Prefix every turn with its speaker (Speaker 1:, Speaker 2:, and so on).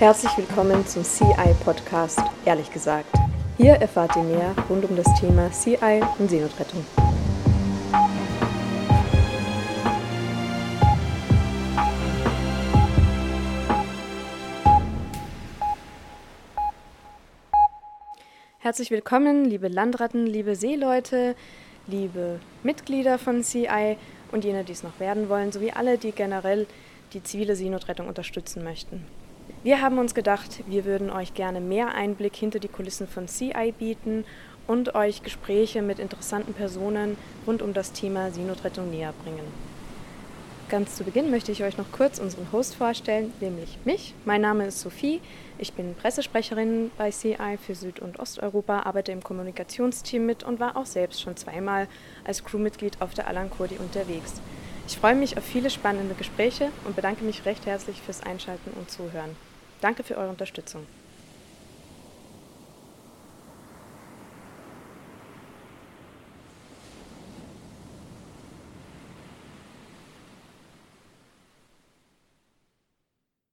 Speaker 1: Herzlich willkommen zum CI Podcast, ehrlich gesagt. Hier erfahrt ihr mehr rund um das Thema CI und Seenotrettung. Herzlich willkommen, liebe Landratten, liebe Seeleute, liebe Mitglieder von CI und jene, die es noch werden wollen, sowie alle, die generell die zivile Seenotrettung unterstützen möchten. Wir haben uns gedacht, wir würden euch gerne mehr Einblick hinter die Kulissen von CI bieten und euch Gespräche mit interessanten Personen rund um das Thema Seenotrettung näher bringen. Ganz zu Beginn möchte ich euch noch kurz unseren Host vorstellen, nämlich mich. Mein Name ist Sophie. Ich bin Pressesprecherin bei CI für Süd- und Osteuropa, arbeite im Kommunikationsteam mit und war auch selbst schon zweimal als Crewmitglied auf der Alan Kurdi unterwegs. Ich freue mich auf viele spannende Gespräche und bedanke mich recht herzlich fürs Einschalten und Zuhören. Danke für eure Unterstützung.